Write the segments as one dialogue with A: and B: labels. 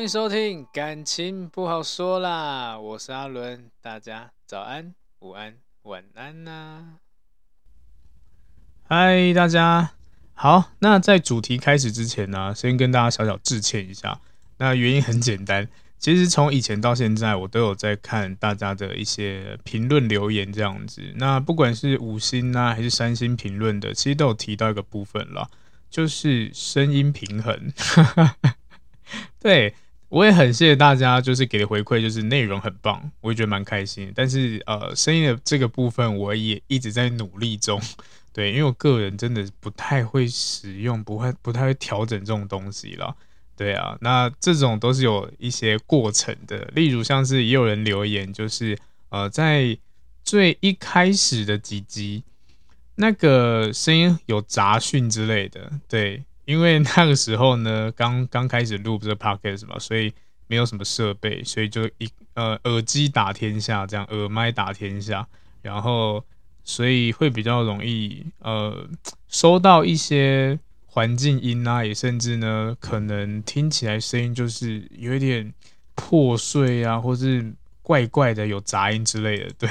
A: 欢迎收听，感情不好说啦，我是阿伦，大家早安、午安、晚安呐、嗨，大家好。那在主题开始之前呢、先跟大家小小致歉一下。那原因很简单，其实从以前到现在，我都有在看大家的一些评论留言这样子。那不管是五星啊，还是三星评论的，其实都有提到一个部分啦，就是声音平衡。对。我也很谢谢大家，就是给的回馈，就是内容很棒，我也觉得蛮开心。但是呃，声音的这个部分，我也一直在努力中。对，因为我个人真的不太会使用，不会不太会调整这种东西了。对啊，那这种都是有一些过程的。例如像是也有人留言，就是呃，在最一开始的几集，那个声音有杂讯之类的，对。因为那个时候呢，刚刚开始录这个 podcast 嘛，所以没有什么设备，所以就一呃耳机打天下这样，耳麦打天下，然后所以会比较容易呃收到一些环境音啊，也甚至呢可能听起来声音就是有一点破碎啊，或是怪怪的有杂音之类的。对，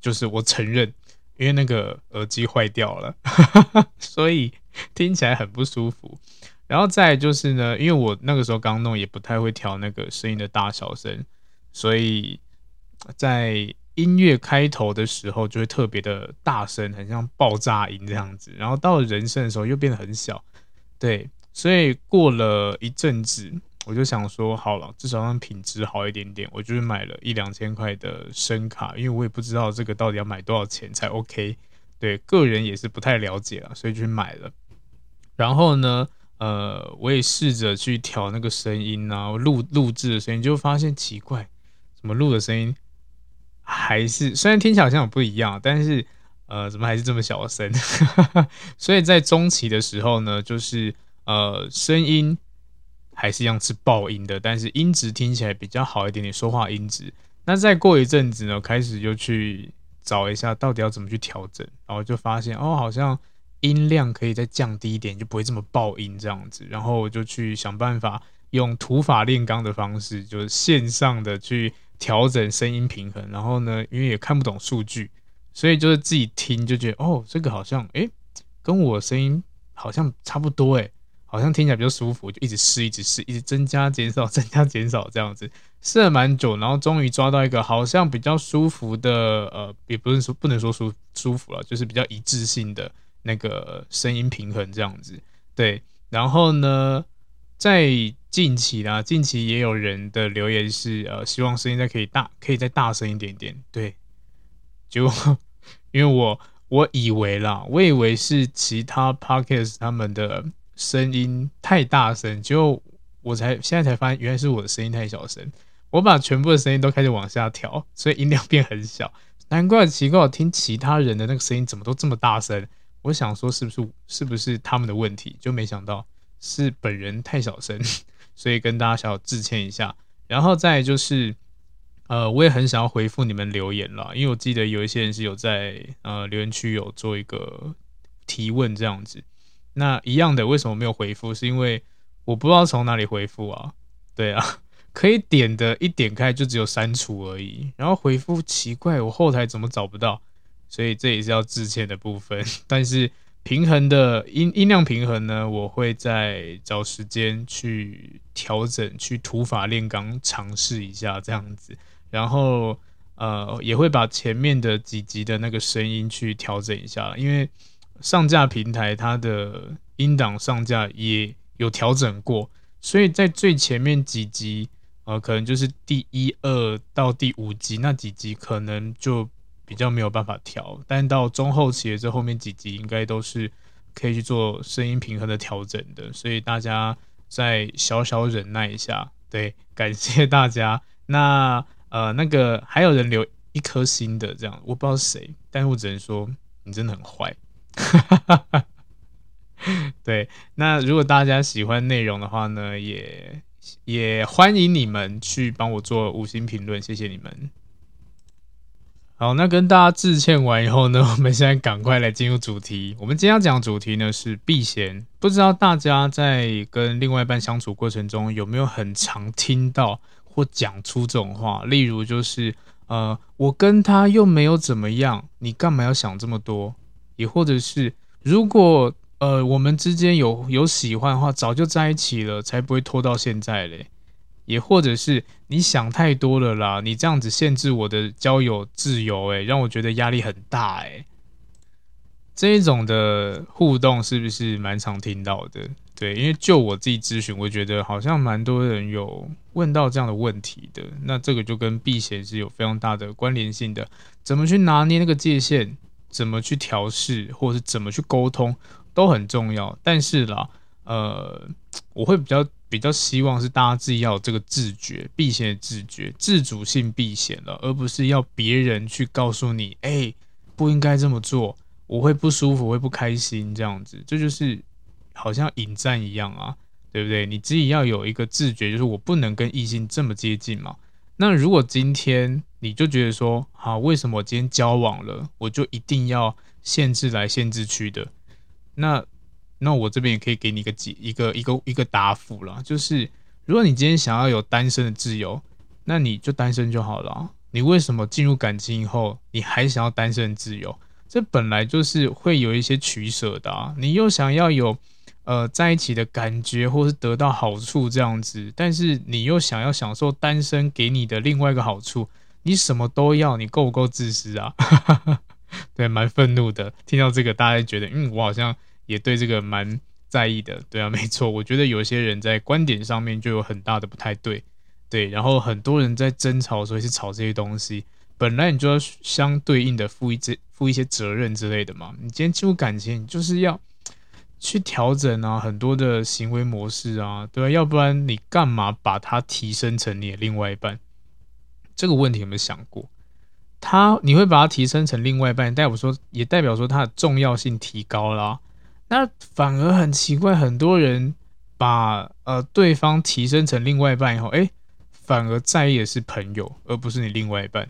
A: 就是我承认，因为那个耳机坏掉了，所以。听起来很不舒服，然后再就是呢，因为我那个时候刚弄，也不太会调那个声音的大小声，所以在音乐开头的时候就会特别的大声，很像爆炸音这样子，然后到了人声的时候又变得很小，对，所以过了一阵子，我就想说，好了，至少让品质好一点点，我就是买了一两千块的声卡，因为我也不知道这个到底要买多少钱才 OK，对，个人也是不太了解了，所以就去买了。然后呢，呃，我也试着去调那个声音啊，录录制的声音，就发现奇怪，怎么录的声音还是虽然听起来好像有不一样，但是呃，怎么还是这么小声？所以在中期的时候呢，就是呃，声音还是一样是爆音的，但是音质听起来比较好一点点，说话音质。那再过一阵子呢，开始就去找一下到底要怎么去调整，然后就发现哦，好像。音量可以再降低一点，就不会这么爆音这样子。然后我就去想办法用土法炼钢的方式，就是线上的去调整声音平衡。然后呢，因为也看不懂数据，所以就是自己听就觉得哦，这个好像诶，跟我声音好像差不多诶，好像听起来比较舒服，就一直试，一直试，一直增加减少，增加减少这样子，试了蛮久，然后终于抓到一个好像比较舒服的，呃，也不是说不能说舒舒服了，就是比较一致性的。那个声音平衡这样子，对，然后呢，在近期啦，近期也有人的留言是，呃，希望声音再可以大，可以再大声一点点，对，就因为我我以为啦，我以为是其他 podcast 他们的声音太大声，就我才现在才发现，原来是我的声音太小声，我把全部的声音都开始往下调，所以音量变很小，难怪奇怪，我听其他人的那个声音怎么都这么大声。我想说，是不是是不是他们的问题？就没想到是本人太小声，所以跟大家小小致歉一下。然后再就是，呃，我也很想要回复你们留言啦，因为我记得有一些人是有在呃留言区有做一个提问这样子。那一样的，为什么没有回复？是因为我不知道从哪里回复啊？对啊，可以点的，一点开就只有删除而已。然后回复奇怪，我后台怎么找不到？所以这也是要致歉的部分。但是平衡的音音量平衡呢，我会再找时间去调整，去土法炼钢尝试一下这样子，然后呃也会把前面的几集的那个声音去调整一下，因为上架平台它的音档上架也有调整过，所以在最前面几集。呃，可能就是第一二到第五集那几集，可能就比较没有办法调，但到中后期的这后面几集，应该都是可以去做声音平衡的调整的，所以大家再小小忍耐一下。对，感谢大家。那呃，那个还有人留一颗心的，这样我不知道是谁，但是我只能说你真的很坏。对，那如果大家喜欢内容的话呢，也。也欢迎你们去帮我做五星评论，谢谢你们。好，那跟大家致歉完以后呢，我们现在赶快来进入主题。我们今天要讲的主题呢是避嫌。不知道大家在跟另外一半相处过程中，有没有很常听到或讲出这种话？例如就是，呃，我跟他又没有怎么样，你干嘛要想这么多？也或者是，如果呃，我们之间有有喜欢的话，早就在一起了，才不会拖到现在嘞。也或者是你想太多了啦，你这样子限制我的交友自由，诶，让我觉得压力很大，诶。这一种的互动是不是蛮常听到的？对，因为就我自己咨询，我觉得好像蛮多人有问到这样的问题的。那这个就跟避嫌是有非常大的关联性的，怎么去拿捏那个界限，怎么去调试，或是怎么去沟通。都很重要，但是啦，呃，我会比较比较希望是大家自己要有这个自觉，避嫌的自觉，自主性避嫌了，而不是要别人去告诉你，哎、不应该这么做，我会不舒服，会不开心，这样子，这就是好像引战一样啊，对不对？你自己要有一个自觉，就是我不能跟异性这么接近嘛。那如果今天你就觉得说，好，为什么我今天交往了，我就一定要限制来限制去的？那，那我这边也可以给你一个解一个一个一个答复啦，就是如果你今天想要有单身的自由，那你就单身就好了。你为什么进入感情以后，你还想要单身自由？这本来就是会有一些取舍的啊。你又想要有呃在一起的感觉，或是得到好处这样子，但是你又想要享受单身给你的另外一个好处，你什么都要，你够不够自私啊？对，蛮愤怒的。听到这个，大家觉得，嗯，我好像也对这个蛮在意的。对啊，没错，我觉得有些人在观点上面就有很大的不太对。对，然后很多人在争吵的时候去吵这些东西，本来你就要相对应的负一这负一些责任之类的嘛。你今天进入感情，你就是要去调整啊，很多的行为模式啊，对啊，要不然你干嘛把它提升成你的另外一半？这个问题有没有想过？他你会把它提升成另外一半，代表说也代表说它的重要性提高了。那反而很奇怪，很多人把呃对方提升成另外一半以后，哎，反而在意的是朋友，而不是你另外一半。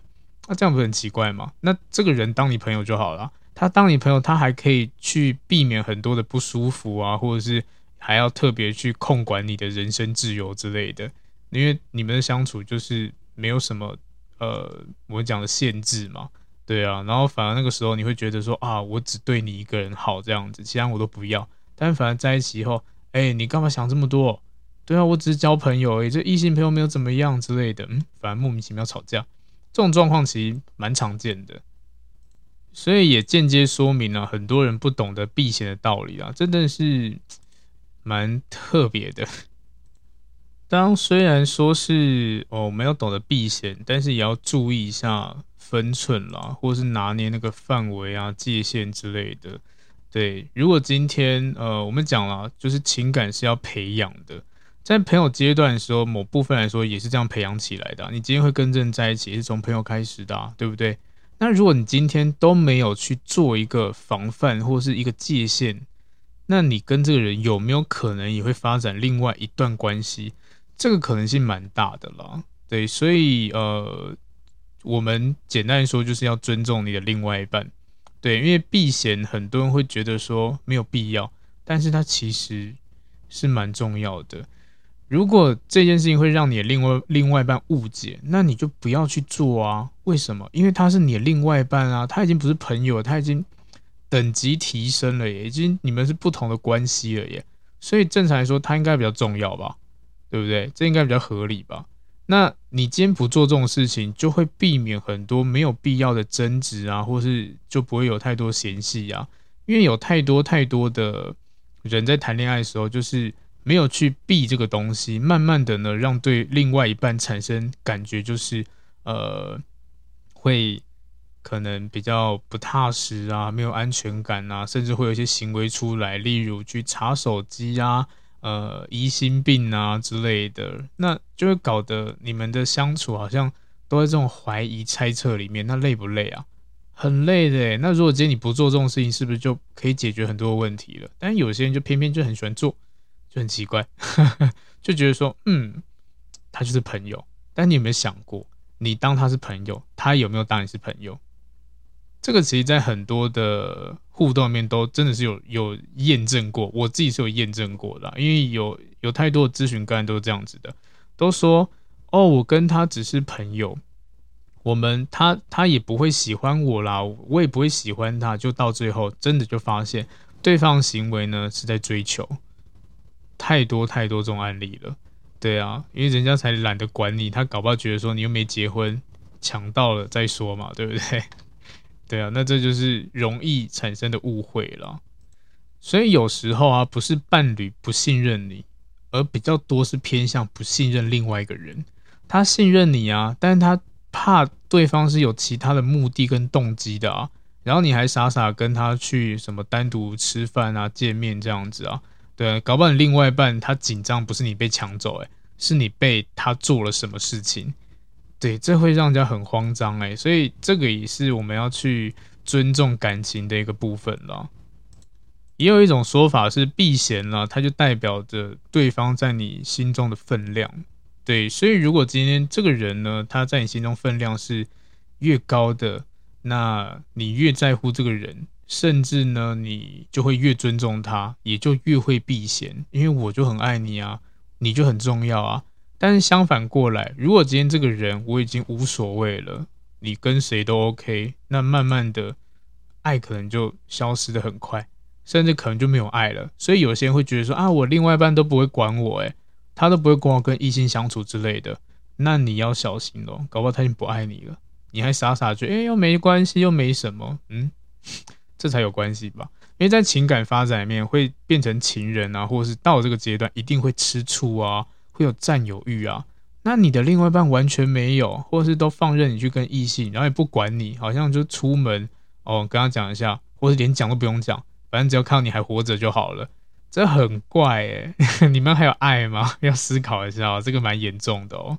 A: 那这样不是很奇怪吗？那这个人当你朋友就好了，他当你朋友，他还可以去避免很多的不舒服啊，或者是还要特别去控管你的人身自由之类的，因为你们的相处就是没有什么。呃，我讲的限制嘛，对啊，然后反而那个时候你会觉得说啊，我只对你一个人好这样子，其他我都不要。但反而在一起以后，哎，你干嘛想这么多？对啊，我只是交朋友，哎，这异性朋友没有怎么样之类的，嗯，反而莫名其妙吵架，这种状况其实蛮常见的，所以也间接说明了很多人不懂得避嫌的道理啊，真的是蛮特别的。当虽然说是哦，没有懂得避嫌，但是也要注意一下分寸啦，或是拿捏那个范围啊、界限之类的。对，如果今天呃，我们讲了，就是情感是要培养的，在朋友阶段的时候，某部分来说也是这样培养起来的。你今天会跟人在一起，是从朋友开始的，对不对？那如果你今天都没有去做一个防范或是一个界限，那你跟这个人有没有可能也会发展另外一段关系？这个可能性蛮大的啦，对，所以呃，我们简单说就是要尊重你的另外一半，对，因为避嫌很多人会觉得说没有必要，但是它其实是蛮重要的。如果这件事情会让你的另外另外一半误解，那你就不要去做啊。为什么？因为他是你的另外一半啊，他已经不是朋友，他已经等级提升了耶，已经你们是不同的关系了耶。所以正常来说，他应该比较重要吧？对不对？这应该比较合理吧？那你今天不做这种事情，就会避免很多没有必要的争执啊，或是就不会有太多嫌隙啊。因为有太多太多的人在谈恋爱的时候，就是没有去避这个东西，慢慢的呢，让对另外一半产生感觉，就是呃，会可能比较不踏实啊，没有安全感啊，甚至会有一些行为出来，例如去查手机啊。呃，疑心病啊之类的，那就会搞得你们的相处好像都在这种怀疑、猜测里面。那累不累啊？很累的。那如果今天你不做这种事情，是不是就可以解决很多问题了？但有些人就偏偏就很喜欢做，就很奇怪，就觉得说，嗯，他就是朋友。但你有没有想过，你当他是朋友，他有没有当你是朋友？这个其实，在很多的互动里面都真的是有有验证过，我自己是有验证过的，因为有有太多的咨询个案都是这样子的，都说哦，我跟他只是朋友，我们他他也不会喜欢我啦，我也不会喜欢他，就到最后真的就发现对方行为呢是在追求，太多太多这种案例了，对啊，因为人家才懒得管你，他搞不好觉得说你又没结婚，抢到了再说嘛，对不对？对啊，那这就是容易产生的误会了。所以有时候啊，不是伴侣不信任你，而比较多是偏向不信任另外一个人。他信任你啊，但是他怕对方是有其他的目的跟动机的啊。然后你还傻傻跟他去什么单独吃饭啊、见面这样子啊？对啊，搞不好你另外一半他紧张，不是你被抢走，诶，是你被他做了什么事情。对，这会让人家很慌张哎，所以这个也是我们要去尊重感情的一个部分了。也有一种说法是避嫌了，它就代表着对方在你心中的分量。对，所以如果今天这个人呢，他在你心中分量是越高的，那你越在乎这个人，甚至呢，你就会越尊重他，也就越会避嫌，因为我就很爱你啊，你就很重要啊。但是相反过来，如果今天这个人我已经无所谓了，你跟谁都 OK，那慢慢的爱可能就消失得很快，甚至可能就没有爱了。所以有些人会觉得说啊，我另外一半都不会管我，诶，他都不会管我跟异性相处之类的，那你要小心咯，搞不好他已经不爱你了，你还傻傻觉得诶，又没关系，又没什么，嗯，这才有关系吧？因为在情感发展里面会变成情人啊，或者是到这个阶段一定会吃醋啊。会有占有欲啊，那你的另外一半完全没有，或者是都放任你去跟异性，然后也不管你，好像就出门哦，跟他讲一下，或是连讲都不用讲，反正只要看到你还活着就好了，这很怪诶，你们还有爱吗？要思考一下，这个蛮严重的哦。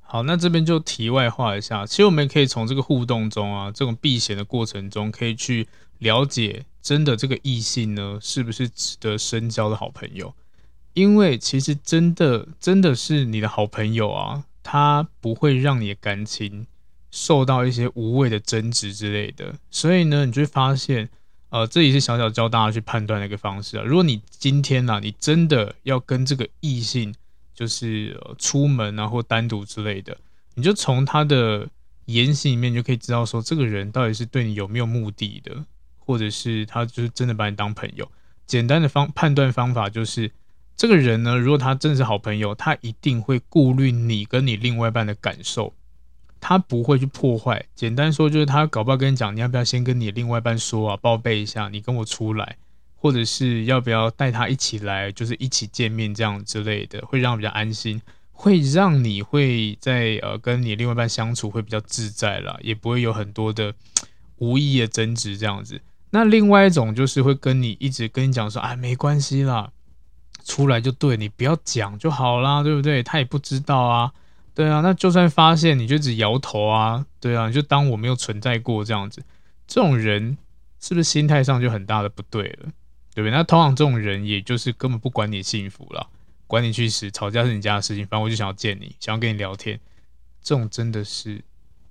A: 好，那这边就题外话一下，其实我们可以从这个互动中啊，这种避嫌的过程中，可以去了解，真的这个异性呢，是不是值得深交的好朋友。因为其实真的真的是你的好朋友啊，他不会让你的感情受到一些无谓的争执之类的，所以呢，你就会发现，呃，这也是小小教大家去判断的一个方式啊。如果你今天啊，你真的要跟这个异性就是、呃、出门啊或单独之类的，你就从他的言行里面就可以知道说，这个人到底是对你有没有目的的，或者是他就是真的把你当朋友。简单的方判断方法就是。这个人呢，如果他真的是好朋友，他一定会顾虑你跟你另外一半的感受，他不会去破坏。简单说就是他搞不好跟你讲，你要不要先跟你另外一半说啊，报备一下，你跟我出来，或者是要不要带他一起来，就是一起见面这样之类的，会让比较安心，会让你会在呃跟你另外一半相处会比较自在啦，也不会有很多的无意的争执这样子。那另外一种就是会跟你一直跟你讲说，啊，没关系啦。出来就对，你不要讲就好啦，对不对？他也不知道啊，对啊。那就算发现，你就只摇头啊，对啊，你就当我没有存在过这样子。这种人是不是心态上就很大的不对了，对不对？那通常这种人，也就是根本不管你幸福了，管你去死，吵架是你家的事情，反正我就想要见你，想要跟你聊天。这种真的是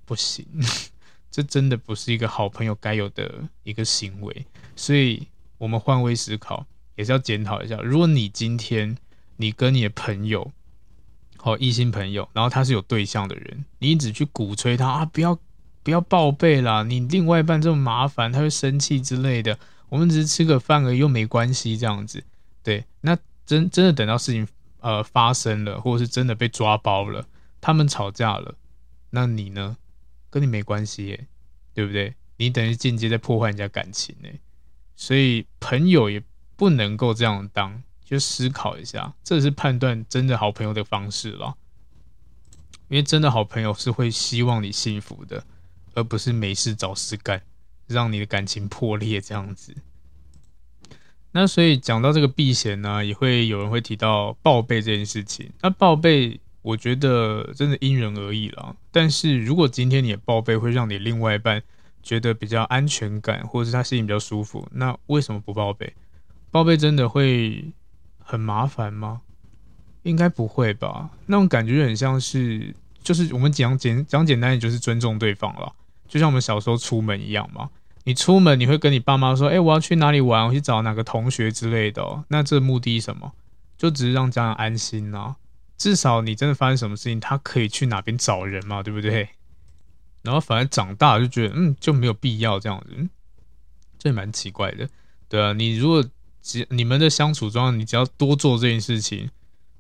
A: 不行，这真的不是一个好朋友该有的一个行为。所以，我们换位思考。也是要检讨一下，如果你今天你跟你的朋友，好异性朋友，然后他是有对象的人，你一直去鼓吹他啊，不要不要报备啦，你另外一半这么麻烦，他会生气之类的。我们只是吃个饭而已，又没关系，这样子。对，那真真的等到事情呃发生了，或者是真的被抓包了，他们吵架了，那你呢？跟你没关系耶，对不对？你等于间接在破坏人家感情呢。所以朋友也不能够这样当，就思考一下，这是判断真的好朋友的方式了。因为真的好朋友是会希望你幸福的，而不是没事找事干。让你的感情破裂这样子，那所以讲到这个避嫌呢，也会有人会提到报备这件事情。那报备，我觉得真的因人而异了。但是如果今天你的报备会让你另外一半觉得比较安全感，或者是他心里比较舒服，那为什么不报备？报备真的会很麻烦吗？应该不会吧？那种感觉很像是，就是我们讲简讲简单点，就是尊重对方了。就像我们小时候出门一样嘛，你出门你会跟你爸妈说：“哎、我要去哪里玩？我去找哪个同学之类的、”那这目的什么？就只是让家人安心啊。至少你真的发生什么事情，他可以去哪边找人嘛，对不对？然后反而长大就觉得，嗯，就没有必要这样子，嗯、这也蛮奇怪的，对啊。你如果只你们的相处中，你只要多做这件事情，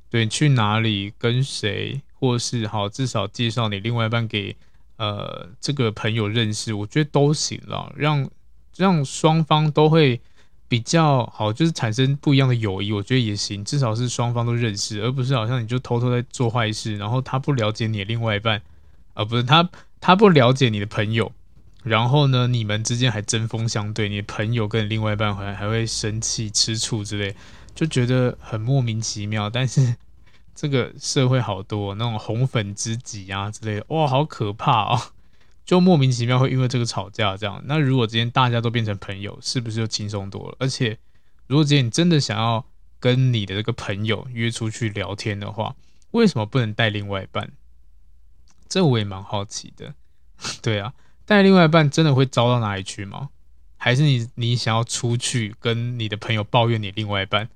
A: 对，去哪里跟谁，或是好，至少介绍你另外一半给。呃，这个朋友认识，我觉得都行了，让让双方都会比较好，就是产生不一样的友谊，我觉得也行。至少是双方都认识，而不是好像你就偷偷在做坏事，然后他不了解你另外一半，而、呃、不是他他不了解你的朋友，然后呢，你们之间还针锋相对，你的朋友跟你另外一半还还会生气、吃醋之类，就觉得很莫名其妙，但是。这个社会好多那种红粉知己啊之类的，哇，好可怕哦！就莫名其妙会因为这个吵架这样。那如果今天大家都变成朋友，是不是就轻松多了？而且，如果今天你真的想要跟你的这个朋友约出去聊天的话，为什么不能带另外一半？这我也蛮好奇的。对啊，带另外一半真的会糟到哪里去吗？还是你你想要出去跟你的朋友抱怨你另外一半？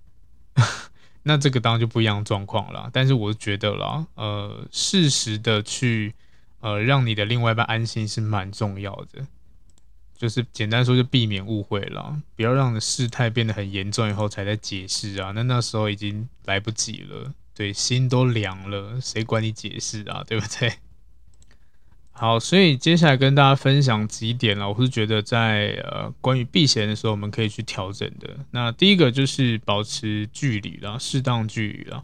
A: 那这个当然就不一样状况了，但是我觉得啦，呃，适时的去，呃，让你的另外一半安心是蛮重要的，就是简单说就避免误会了，不要让事态变得很严重以后才在解释啊，那那时候已经来不及了，对，心都凉了，谁管你解释啊，对不对？好，所以接下来跟大家分享几点了。我是觉得在呃关于避嫌的时候，我们可以去调整的。那第一个就是保持距离啦，适当距离啦。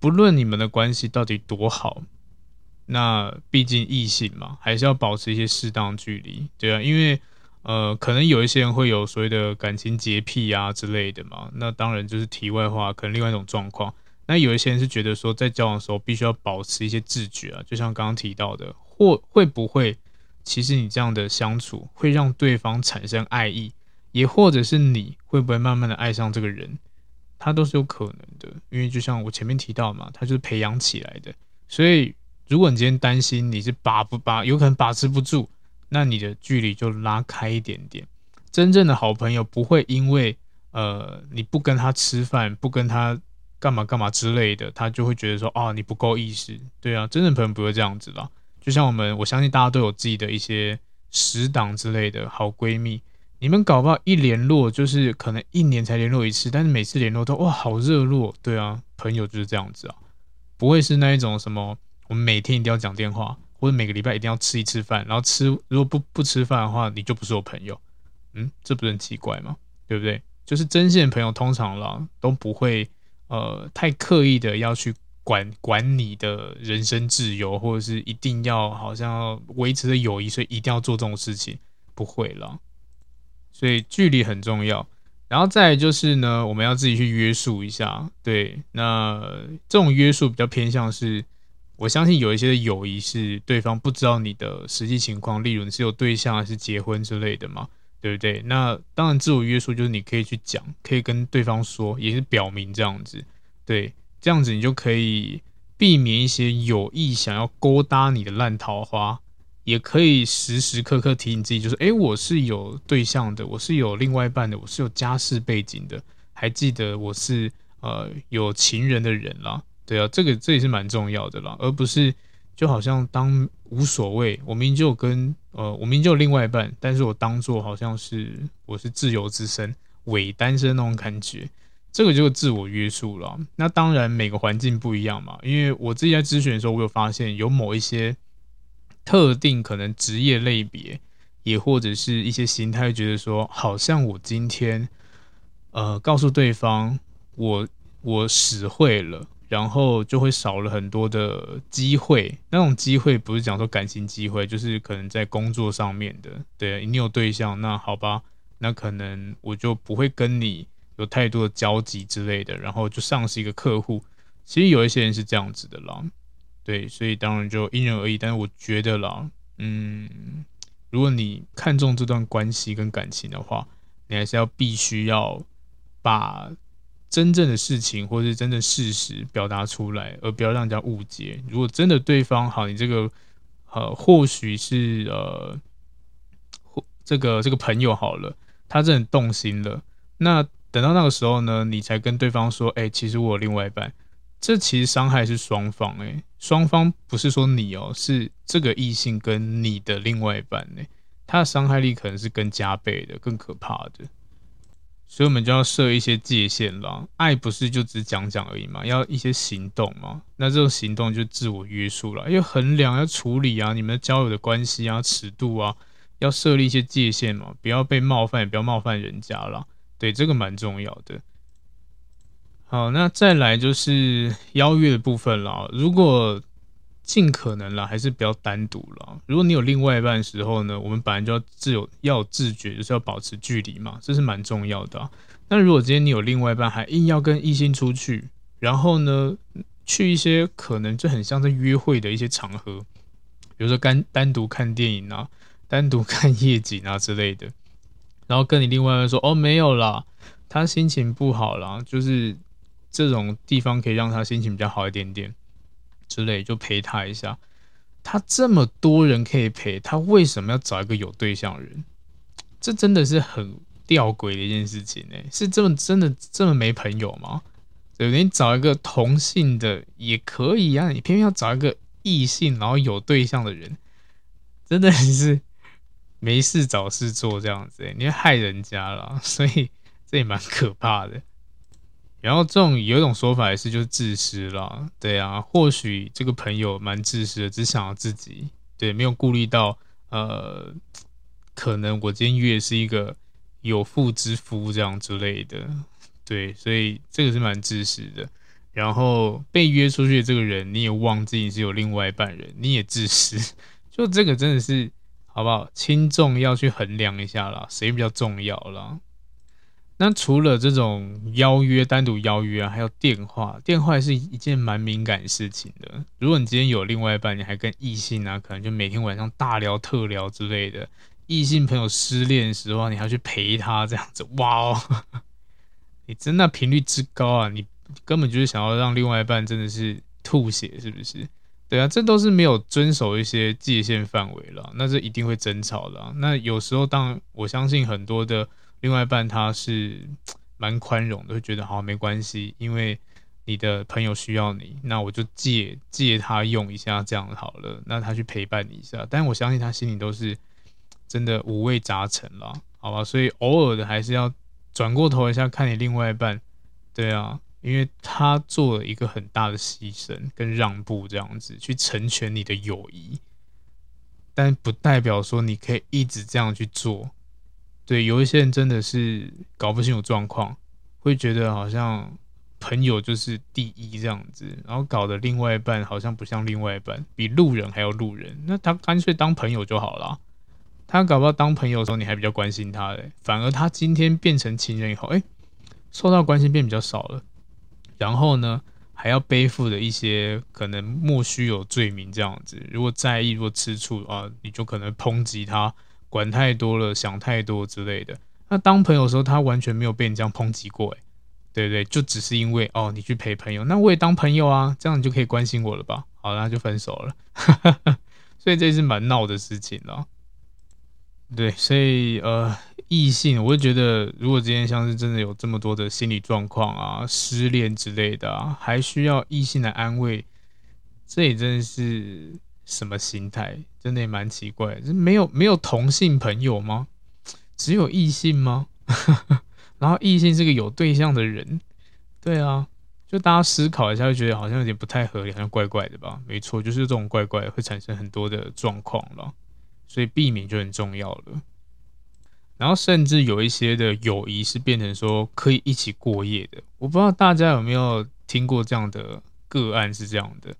A: 不论你们的关系到底多好，那毕竟异性嘛，还是要保持一些适当距离，对啊。因为呃，可能有一些人会有所谓的感情洁癖啊之类的嘛。那当然就是题外话，可能另外一种状况。那有一些人是觉得说，在交往的时候必须要保持一些自觉啊，就像刚刚提到的。或会不会，其实你这样的相处会让对方产生爱意，也或者是你会不会慢慢的爱上这个人，他都是有可能的。因为就像我前面提到嘛，他就是培养起来的。所以如果你今天担心你是把不把，有可能把持不住，那你的距离就拉开一点点。真正的好朋友不会因为呃你不跟他吃饭，不跟他干嘛干嘛之类的，他就会觉得说啊你不够意思。对啊，真正朋友不会这样子啦。就像我们，我相信大家都有自己的一些死党之类的好闺蜜，你们搞不好一联络就是可能一年才联络一次，但是每次联络都哇好热络，对啊，朋友就是这样子啊，不会是那一种什么我们每天一定要讲电话，或者每个礼拜一定要吃一次饭，然后吃如果不不吃饭的话，你就不是我朋友，嗯，这不是很奇怪吗？对不对？就是真心的朋友通常啦都不会呃太刻意的要去。管管你的人身自由，或者是一定要好像维持的友谊，所以一定要做这种事情，不会了。所以距离很重要，然后再就是呢，我们要自己去约束一下。对，那这种约束比较偏向是，我相信有一些的友谊是对方不知道你的实际情况，例如你是有对象还是结婚之类的嘛，对不对？那当然自我约束就是你可以去讲，可以跟对方说，也是表明这样子，对。这样子你就可以避免一些有意想要勾搭你的烂桃花，也可以时时刻刻提醒自己，就是诶，我是有对象的，我是有另外一半的，我是有家世背景的，还记得我是呃有情人的人啦。对啊，这个这也是蛮重要的啦，而不是就好像当无所谓，我明明就跟呃我明明就有另外一半，但是我当做好像是我是自由之身，伪单身那种感觉，这个就是自我约束了。那当然每个环境不一样嘛，因为我自己在咨询的时候，我有发现有某一些特定可能职业类别，也或者是一些心态，觉得说好像我今天呃告诉对方我我使会了。然后就会少了很多的机会，那种机会不是讲说感情机会，就是可能在工作上面的。对，你有对象，那好吧，那可能我就不会跟你有太多的交集之类的，然后就丧失一个客户。其实有一些人是这样子的啦，对，所以当然就因人而异。但是我觉得啦，嗯，如果你看重这段关系跟感情的话，你还是要必须要把。真正的事情或是真正事实表达出来，而不要让人家误解。如果真的对方好，你这个呃，或许是呃，或这个这个朋友好了，他真的动心了。那等到那个时候呢，你才跟对方说，哎、其实我有另外一半。这其实伤害是双方、欸，哎，双方不是说你哦、是这个异性跟你的另外一半、欸，哎，他的伤害力可能是更加倍的，更可怕的。所以，我们就要设一些界限了。爱不是就只讲讲而已嘛，要一些行动嘛。那这种行动就自我约束了，要衡量、要处理啊，你们的交友的关系啊、尺度啊，要设立一些界限嘛，不要被冒犯，也不要冒犯人家了对，这个蛮重要的。好，那再来就是邀约的部分了。如果尽可能啦，还是不要单独了。如果你有另外一半的时候呢，我们本来就要自有要有自觉，就是要保持距离嘛，这是蛮重要的。那如果今天你有另外一半，还硬要跟异性出去，然后呢，去一些可能就很像在约会的一些场合，比如说单单独看电影啊，单独看夜景啊之类的，然后跟你另外一半说哦，没有啦，他心情不好啦，就是这种地方可以让他心情比较好一点点。之类就陪他一下，他这么多人可以陪，他为什么要找一个有对象的人？这真的是很吊诡的一件事情呢。是这么真的这么没朋友吗？对，你找一个同性的也可以啊，你偏偏要找一个异性然后有对象的人，真的是没事找事做这样子，你要害人家了，所以这也蛮可怕的。然后这种有一种说法也是就是自私啦，对啊，或许这个朋友蛮自私的，只想要自己，对，没有顾虑到呃，可能我今天约是一个有妇之夫这样之类的，对，所以这个是蛮自私的。然后被约出去的这个人，你也忘记你是有另外一半人，你也自私，就这个真的是好不好？轻重要去衡量一下啦，谁比较重要啦？那除了这种邀约，单独邀约啊，还有电话，电话是一件蛮敏感的事情的。如果你今天有另外一半，你还跟异性啊，可能就每天晚上大聊特聊之类的。异性朋友失恋的时候，你还要去陪他这样子，哇哦，你真的频率之高啊！你根本就是想要让另外一半真的是吐血，是不是？对啊，这都是没有遵守一些界限范围了，那这一定会争吵的。那有时候，当我相信很多的。另外一半他是蛮宽容的，会觉得好没关系，因为你的朋友需要你，那我就借借他用一下，这样好了。那他去陪伴你一下，但我相信他心里都是真的五味杂陈了，好吧？所以偶尔的还是要转过头一下看你另外一半，对啊，因为他做了一个很大的牺牲跟让步，这样子去成全你的友谊，但不代表说你可以一直这样去做。对，有一些人真的是搞不清楚状况，会觉得好像朋友就是第一这样子，然后搞得另外一半好像不像另外一半，比路人还要路人。那他干脆当朋友就好了。他搞不好当朋友的时候你还比较关心他嘞，反而他今天变成情人以后，哎，受到关心变比较少了。然后呢，还要背负着一些可能莫须有罪名这样子。如果在意，如果吃醋啊，你就可能抨击他。管太多了，想太多之类的。那当朋友的时候，他完全没有被你这样抨击过，哎，对不对？就只是因为哦，你去陪朋友，那我也当朋友啊，这样你就可以关心我了吧？好，那就分手了。所以这是蛮闹的事情了。对，所以呃，异性，我会觉得，如果今天像是真的有这么多的心理状况啊、失恋之类的啊，还需要异性来安慰，这也真的是什么心态？真的也蛮奇怪的。没有没有同性朋友吗？只有异性吗？然后异性是个有对象的人，对啊，就大家思考一下，就觉得好像有点不太合理，好像怪怪的吧？没错，就是这种怪怪会产生很多的状况了，所以避免就很重要了。然后甚至有一些的友谊是变成说可以一起过夜的，我不知道大家有没有听过这样的个案是这样的，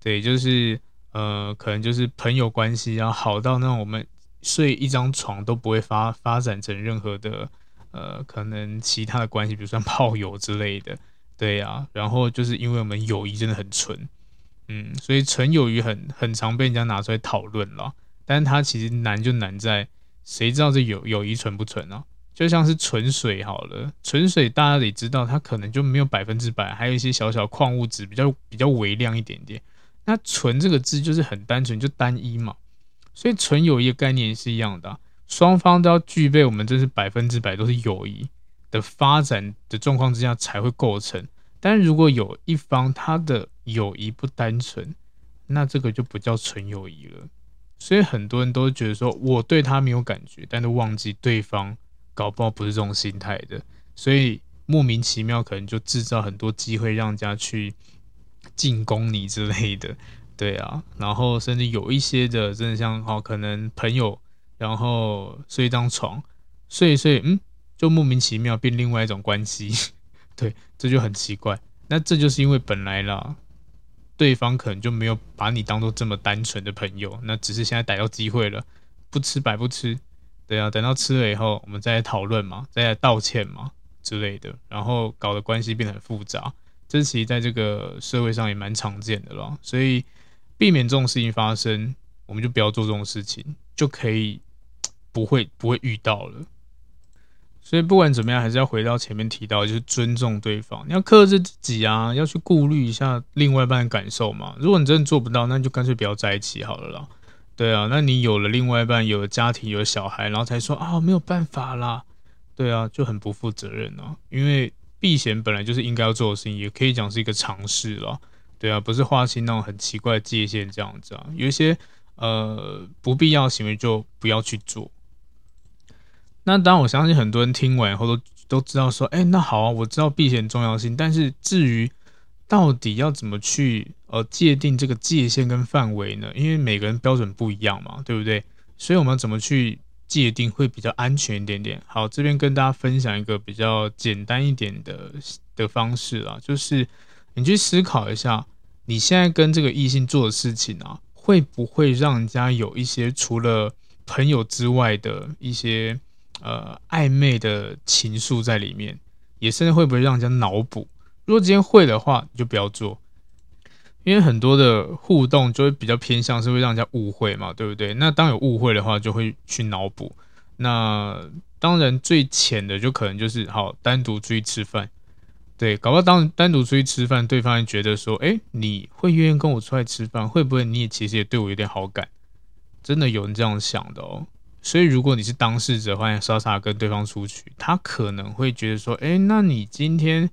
A: 对，就是呃，可能就是朋友关系啊，好到那我们睡一张床都不会发发展成任何的呃，可能其他的关系，比如说炮友之类的，对呀、啊。然后就是因为我们友谊真的很纯，嗯，所以纯友谊很很常被人家拿出来讨论了，但是它其实难就难在。谁知道这友友谊纯不纯啊？就像是纯水好了，纯水大家得知道，它可能就没有百分之百，还有一些小小矿物质比较比较微量一点点。那纯这个字就是很单纯，就单一嘛。所以纯友谊的概念是一样的，双方都要具备我们这是百分之百都是友谊的发展的状况之下才会构成。但如果有一方他的友谊不单纯，那这个就不叫纯友谊了。所以很多人都觉得说，我对他没有感觉，但都忘记对方搞不好不是这种心态的，所以莫名其妙可能就制造很多机会让人家去进攻你之类的，对啊，然后甚至有一些的真的像哦，可能朋友然后睡一张床，睡一睡，嗯，就莫名其妙变另外一种关系，对，这就很奇怪。那这就是因为本来啦。对方可能就没有把你当做这么单纯的朋友，那只是现在逮到机会了，不吃白不吃，对啊，等到吃了以后，我们再来讨论嘛，再来道歉嘛之类的，然后搞得关系变得很复杂，这其实在这个社会上也蛮常见的了，所以避免这种事情发生，我们就不要做这种事情，就可以 不会不会遇到了。所以不管怎么样，还是要回到前面提到，就是尊重对方，你要克制自己啊，要去顾虑一下另外一半的感受嘛。如果你真的做不到，那就干脆不要在一起好了啦。对啊，那你有了另外一半，有了家庭，有了小孩，然后才说啊，没有办法啦。对啊，就很不负责任啊。因为避嫌本来就是应该要做的事情，也可以讲是一个尝试啦。对啊，不是划清那种很奇怪的界限这样子啊。有一些呃不必要行为就不要去做。那当然，我相信很多人听完以后都都知道说，哎、那好啊，我知道避嫌重要性。但是至于到底要怎么去呃界定这个界限跟范围呢？因为每个人标准不一样嘛，对不对？所以我们要怎么去界定会比较安全一点点？好，这边跟大家分享一个比较简单一点的的方式啊，就是你去思考一下，你现在跟这个异性做的事情啊，会不会让人家有一些除了朋友之外的一些。呃，暧昧的情愫在里面，也甚至会不会让人家脑补？如果今天会的话，你就不要做，因为很多的互动就会比较偏向是会让人家误会嘛，对不对？那当有误会的话，就会去脑补。那当然最浅的就可能就是好单独出去吃饭，对，搞不好当单独出去吃饭，对方也觉得说，哎，你会愿意跟我出来吃饭，会不会你也其实也对我有点好感？真的有人这样想的哦。所以，如果你是当事者，欢迎傻傻跟对方出去，他可能会觉得说：“哎，那你今天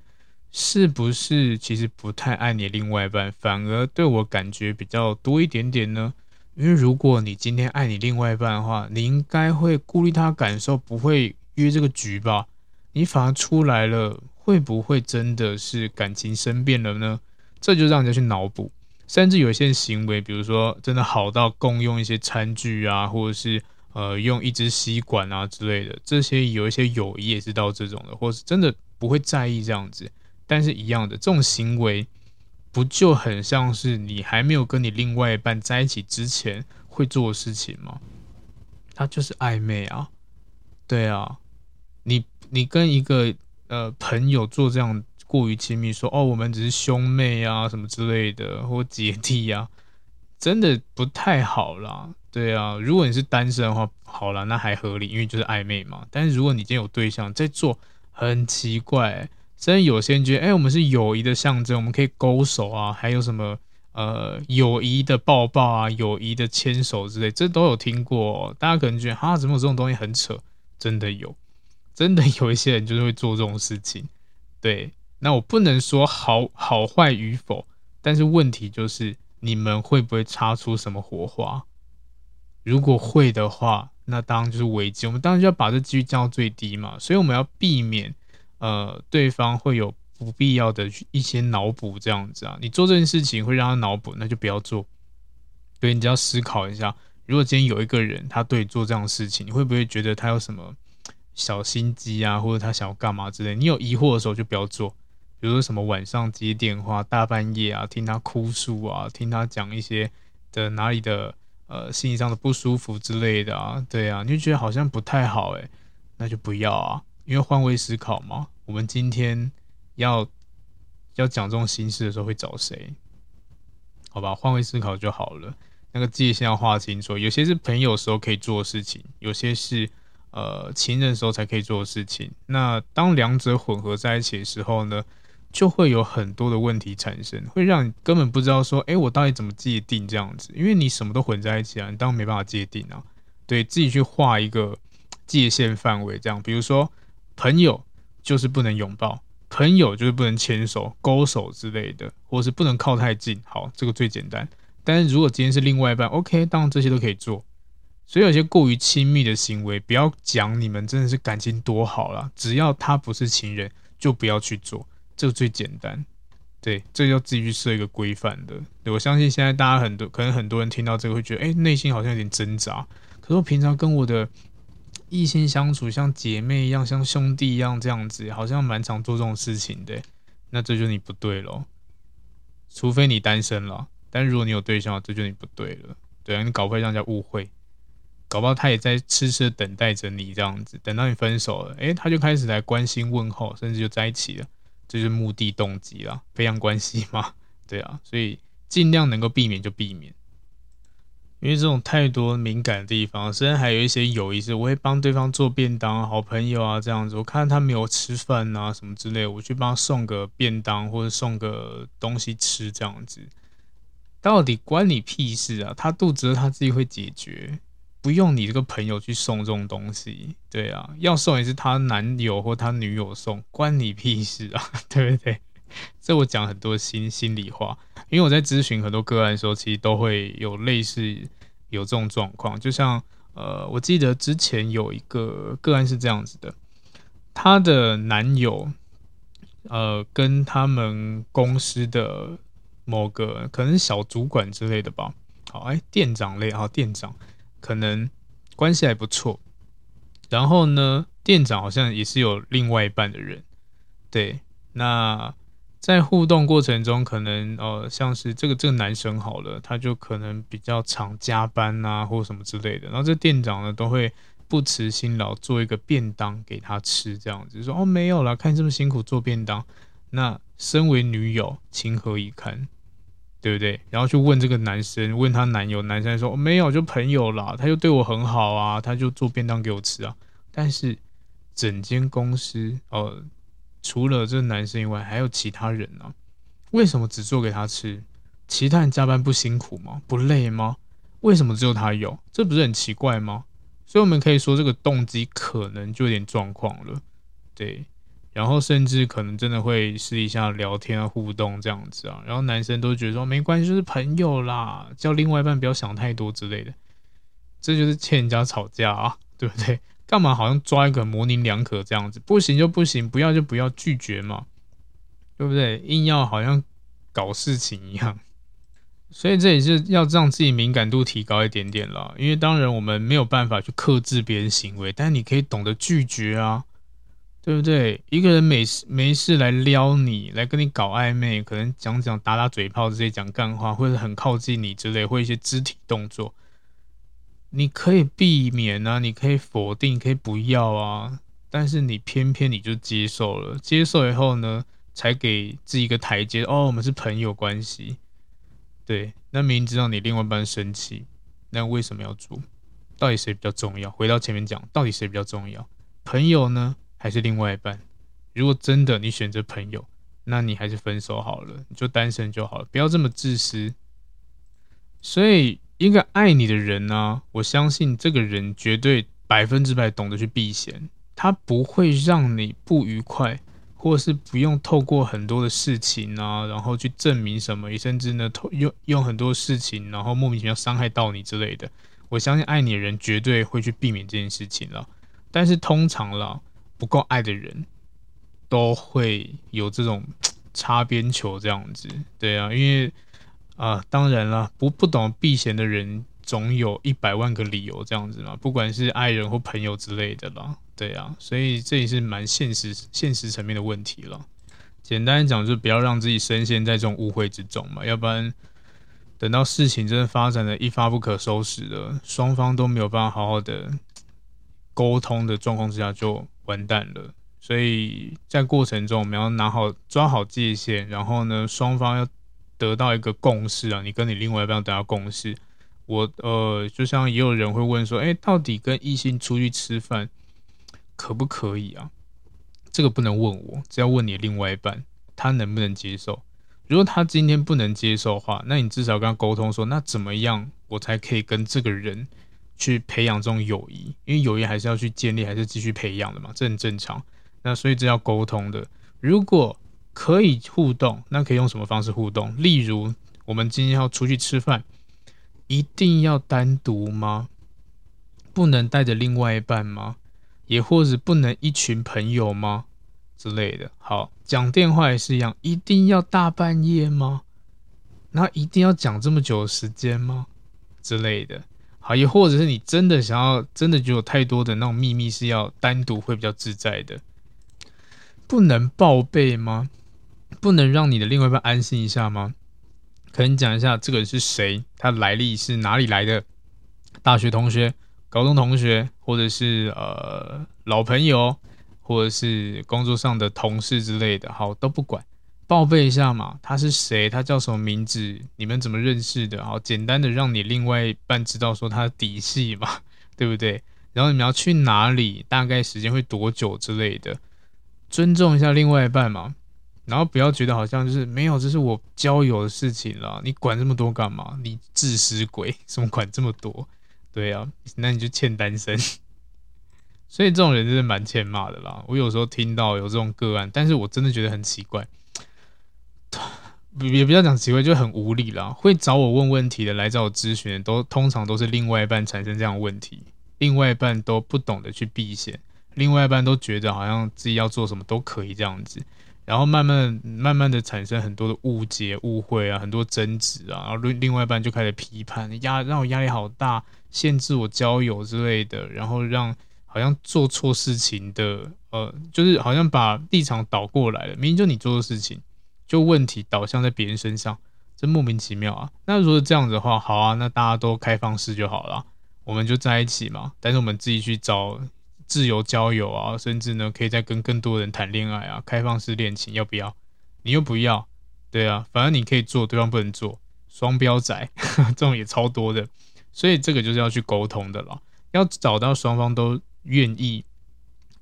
A: 是不是其实不太爱你另外一半，反而对我感觉比较多一点点呢？因为如果你今天爱你另外一半的话，你应该会顾虑他感受，不会约这个局吧？你反而出来了，会不会真的是感情生变了呢？这就让人家去脑补，甚至有一些行为，比如说真的好到共用一些餐具啊，或者是。呃，用一支吸管啊之类的，这些有一些友谊也是到这种的，或是真的不会在意这样子，但是一样的这种行为，不就很像是你还没有跟你另外一半在一起之前会做的事情吗？他就是暧昧啊，对啊，你你跟一个呃朋友做这样过于亲密，说哦我们只是兄妹啊什么之类的，或姐弟啊，真的不太好啦。对啊，如果你是单身的话，好了，那还合理，因为就是暧昧嘛。但是如果你今天有对象在做，很奇怪。甚至有些人觉得，哎，我们是友谊的象征，我们可以勾手啊，还有什么呃友谊的抱抱啊，友谊的牵手之类，这都有听过。大家可能觉得，哈，怎么有这种东西很扯？真的有，真的有一些人就是会做这种事情。对，那我不能说好好坏与否，但是问题就是你们会不会擦出什么火花？如果会的话，那当然就是危机，我们当然就要把这几率降到最低嘛。所以我们要避免呃对方会有不必要的一些脑补这样子啊。你做这件事情会让他脑补，那就不要做。对，你只要思考一下，如果今天有一个人他对你做这样的事情，你会不会觉得他有什么小心机啊，或者他想要干嘛之类？你有疑惑的时候就不要做。比如说什么晚上接电话，大半夜啊，听他哭诉啊，听他讲一些的哪里的。呃，心理上的不舒服之类的啊，对啊，你就觉得好像不太好诶，那就不要啊，因为换位思考嘛。我们今天要要讲这种心事的时候会找谁？好吧，换位思考就好了。那个界限要划清楚，有些是朋友时候可以做的事情，有些是呃情人时候才可以做的事情。那当两者混合在一起的时候呢？就会有很多的问题产生，会让你根本不知道说，哎，我到底怎么界定这样子？因为你什么都混在一起啊，你当然没办法界定啊。对，自己去画一个界限范围，这样，比如说朋友就是不能拥抱，朋友就是不能牵手、勾手之类的，或是不能靠太近。好，这个最简单。但是如果今天是另外一半，OK，当然这些都可以做。所以有些过于亲密的行为，不要讲你们真的是感情多好了，只要他不是情人，就不要去做。这个最简单，对，这要自己去设一个规范的。对，我相信现在大家很多，可能很多人听到这个会觉得，哎，内心好像有点挣扎。可是我平常跟我的异性相处，像姐妹一样，像兄弟一样这样子，好像蛮常做这种事情的。那这就你不对咯，除非你单身了，但如果你有对象，这就你不对了。对啊，你搞不会让人家误会，搞不好他也在痴痴的等待着你这样子，等到你分手了，哎，他就开始来关心问候，甚至就在一起了。就是目的动机啦，培养关系嘛，对啊，所以尽量能够避免就避免，因为这种太多敏感的地方，虽然还有一些友谊是，我会帮对方做便当，好朋友啊这样子，我看他没有吃饭啊什么之类，我去帮他送个便当或者送个东西吃这样子，到底关你屁事啊？他肚子他自己会解决。不用你这个朋友去送这种东西，对啊，要送也是他男友或他女友送，关你屁事啊，对不对？这我讲很多心心里话，因为我在咨询很多个案的时候，其实都会有类似有这种状况。就像呃，我记得之前有一个个案是这样子的，她的男友呃跟他们公司的某个可能小主管之类的吧，好，哎，店长类，好，店长。可能关系还不错，然后呢，店长好像也是有另外一半的人，对。那在互动过程中，可能呃，像是这个这个男生好了，他就可能比较常加班啊，或什么之类的。然后这店长呢，都会不辞辛劳做一个便当给他吃，这样子说哦，没有啦，看你这么辛苦做便当，那身为女友情何以堪？对不对？然后去问这个男生，问他男友，男生说、没有，就朋友啦。他就对我很好啊，他就做便当给我吃啊。但是整间公司呃，除了这个男生以外，还有其他人啊。为什么只做给他吃？其他人加班不辛苦吗？不累吗？为什么只有他有？这不是很奇怪吗？所以我们可以说，这个动机可能就有点状况了。对。然后甚至可能真的会试一下聊天啊、互动这样子啊，然后男生都觉得说没关系，就是朋友啦，叫另外一半不要想太多之类的，这就是欠人家吵架啊，对不对？干嘛好像抓一个模棱两可这样子，不行就不行，不要就不要拒绝嘛，对不对？硬要好像搞事情一样，所以这也是要让自己敏感度提高一点点啦，因为当然我们没有办法去克制别人行为，但你可以懂得拒绝啊。对不对？一个人没事没事来撩你，来跟你搞暧昧，可能讲讲打打嘴炮这些讲干话，或者很靠近你之类，或一些肢体动作，你可以避免啊，你可以否定，可以不要啊，但是你偏偏你就接受了，接受以后呢，才给自己一个台阶。哦，我们是朋友关系，对，那明明知道你另外一半生气，那为什么要做？到底谁比较重要？回到前面讲，到底谁比较重要？朋友呢？还是另外一半，如果真的你选择朋友，那你还是分手好了，你就单身就好了，不要这么自私。所以，一个爱你的人呢、我相信这个人绝对百分之百懂得去避嫌，他不会让你不愉快，或是不用透过很多的事情啊，然后去证明什么，甚至呢，透用用很多事情，然后莫名其妙伤害到你之类的。我相信爱你的人绝对会去避免这件事情了，但是通常啦，不够爱的人都会有这种 擦边球这样子，对啊，因为。啊，当然了，不不懂避嫌的人，总有一百万个理由这样子嘛，不管是爱人或朋友之类的啦，对啊，所以这也是蛮现实、现实层面的问题了。简单讲，就不要让自己深陷在这种误会之中嘛，要不然等到事情真的发展的一发不可收拾了，双方都没有办法好好的沟通的状况之下，就完蛋了。所以在过程中，我们要拿好、抓好界限，然后呢，双方要。得到一个共识啊，你跟你另外一半得到共识。我呃，就像也有人会问说，诶，到底跟异性出去吃饭可不可以啊？这个不能问我，只要问你另外一半，他能不能接受？如果他今天不能接受的话，那你至少跟他沟通说，那怎么样我才可以跟这个人去培养这种友谊？因为友谊还是要去建立，还是继续培养的嘛，这很正常。那所以这要沟通的。如果可以互动，那可以用什么方式互动？例如，我们今天要出去吃饭，一定要单独吗？不能带着另外一半吗？也或者不能一群朋友吗？之类的。好，讲电话也是一样，一定要大半夜吗？那一定要讲这么久时间吗？之类的。好，也或者是你真的想要，真的就有太多的那种秘密是要单独会比较自在的，不能报备吗？不能让你的另外一半安心一下吗？可能讲一下这个人是谁，他来历是哪里来的？大学同学、高中同学，或者是呃老朋友，或者是工作上的同事之类的，好，都不管，报备一下嘛。他是谁？他叫什么名字？你们怎么认识的？好，简单的让你另外一半知道说他的底细嘛，对不对？然后你们要去哪里？大概时间会多久之类的？尊重一下另外一半嘛。然后不要觉得好像就是没有，这是我交友的事情啦，你管这么多干嘛？你自私鬼，怎么管这么多？对啊，那你就欠单身。所以这种人真的蛮欠骂的啦。我有时候听到有这种个案，但是我真的觉得很奇怪，也不要讲奇怪，就很无力啦。会找我问问题的，来找我咨询的，都通常都是另外一半产生这样的问题，另外一半都不懂得去避嫌，另外一半都觉得好像自己要做什么都可以这样子。然后慢慢慢慢的产生很多的误解、误会啊，很多争执啊，然后另另外一半就开始批判，压让我压力好大，限制我交友之类的，然后让好像做错事情的，呃，就是好像把立场倒过来了，明明就你做的事情，就问题导向在别人身上，真莫名其妙啊。那如果这样子的话，好啊，那大家都开放式就好了，我们就在一起嘛，但是我们自己去找。自由交友啊，甚至呢，可以再跟更多人谈恋爱啊，开放式恋情要不要？你又不要，对啊，反正你可以做，对方不能做，双标仔呵呵 这种也超多的，所以这个就是要去沟通的了，要找到双方都愿意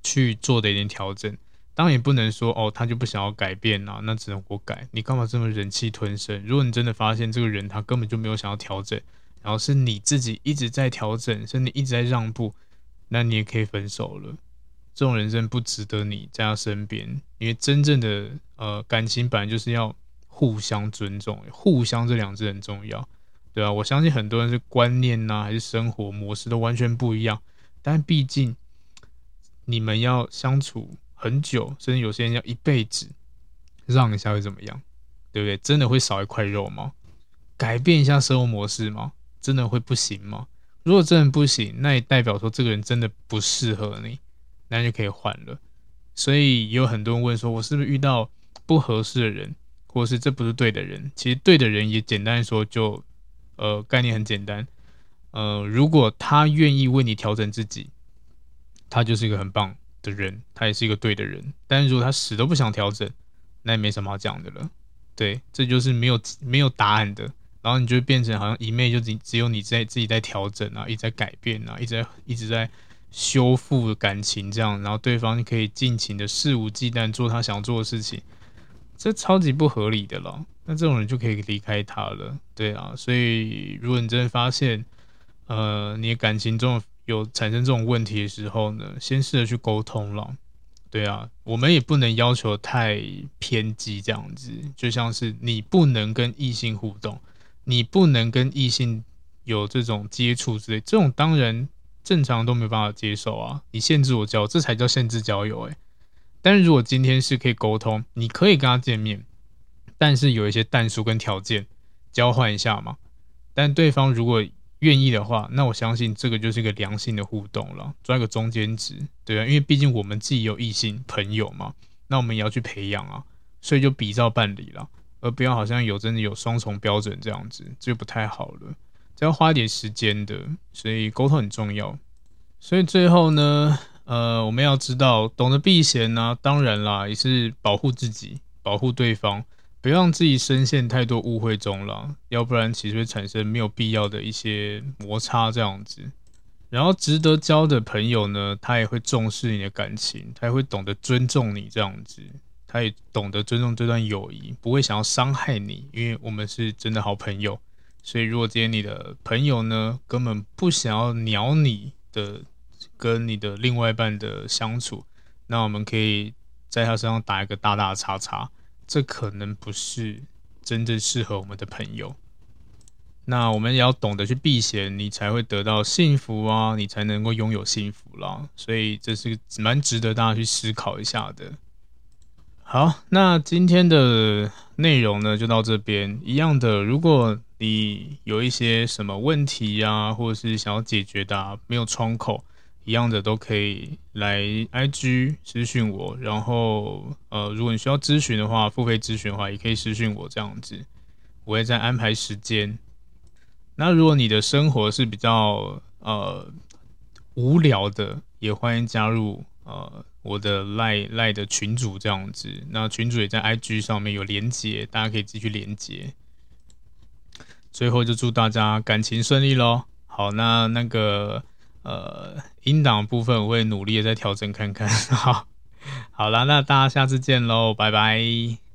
A: 去做的一点调整。当然也不能说哦，他就不想要改变啊，那只能我改。你干嘛这么忍气吞声？如果你真的发现这个人他根本就没有想要调整，然后是你自己一直在调整，是你一直在让步。那你也可以分手了，这种人生不值得你在他身边，因为真正的呃感情本来就是要互相尊重，互相这两字很重要，对啊，我相信很多人是观念呐、啊，还是生活模式都完全不一样，但毕竟你们要相处很久，甚至有些人要一辈子，让一下会怎么样？对不对？真的会少一块肉吗？改变一下生活模式吗？真的会不行吗？如果真的不行，那也代表说这个人真的不适合你，那就可以换了。所以有很多人问说，我是不是遇到不合适的人，或是这不是对的人？其实对的人也简单说就，呃，概念很简单，呃，如果他愿意为你调整自己，他就是一个很棒的人，他也是一个对的人。但是如果他死都不想调整，那也没什么好讲的了。对，这就是没有没有答案的。然后你就变成好像一昧就只只有你在自己在调整啊，一直在改变啊，一直在一直在修复感情这样，然后对方可以尽情的肆无忌惮做他想做的事情，这超级不合理的了。那这种人就可以离开他了，对啊。所以如果你真的发现，呃，你的感情中有产生这种问题的时候呢，先试着去沟通了。对啊，我们也不能要求太偏激这样子，就像是你不能跟异性互动，你不能跟异性有这种接触之类，这种当然正常都没办法接受啊。你限制我交友，这才叫限制交友诶。但是如果今天是可以沟通，你可以跟他见面，但是有一些但书跟条件交换一下嘛。但对方如果愿意的话，那我相信这个就是一个良性的互动了，抓一个中间值，对啊，因为毕竟我们自己有异性朋友嘛，那我们也要去培养啊，所以就比照办理了，而不要好像有真的有双重标准这样子，这就不太好了，这要花一点时间的，所以沟通很重要。所以最后呢，呃，我们要知道，懂得避嫌呢，当然啦，也是保护自己，保护对方。不要让自己深陷太多误会中了，要不然其实会产生没有必要的一些摩擦这样子。然后值得交的朋友呢，他也会重视你的感情，他也会懂得尊重你这样子，他也懂得尊重这段友谊，不会想要伤害你，因为我们是真的好朋友。所以如果今天你的朋友呢，根本不想要鸟你的跟你的另外一半的相处，那我们可以在他身上打一个大大的叉叉。这可能不是真正适合我们的朋友，那我们也要懂得去避嫌，你才会得到幸福啊，你才能够拥有幸福啦。所以这是蛮值得大家去思考一下的。好，那今天的内容呢，就到这边。一样的，如果你有一些什么问题啊，或者是想要解决的啊，没有窗口。一样的都可以来 IG 私讯我，然后呃，如果你需要咨询的话，付费咨询的话，也可以私讯我这样子，我会再安排时间。那如果你的生活是比较呃无聊的，也欢迎加入呃我的赖赖的群组这样子，那群组也在 IG 上面有连接，大家可以继续连接。最后就祝大家感情顺利喽！好，那那个。呃，音档部分我会努力的再调整看看。好，好啦，那大家下次见喽，拜拜。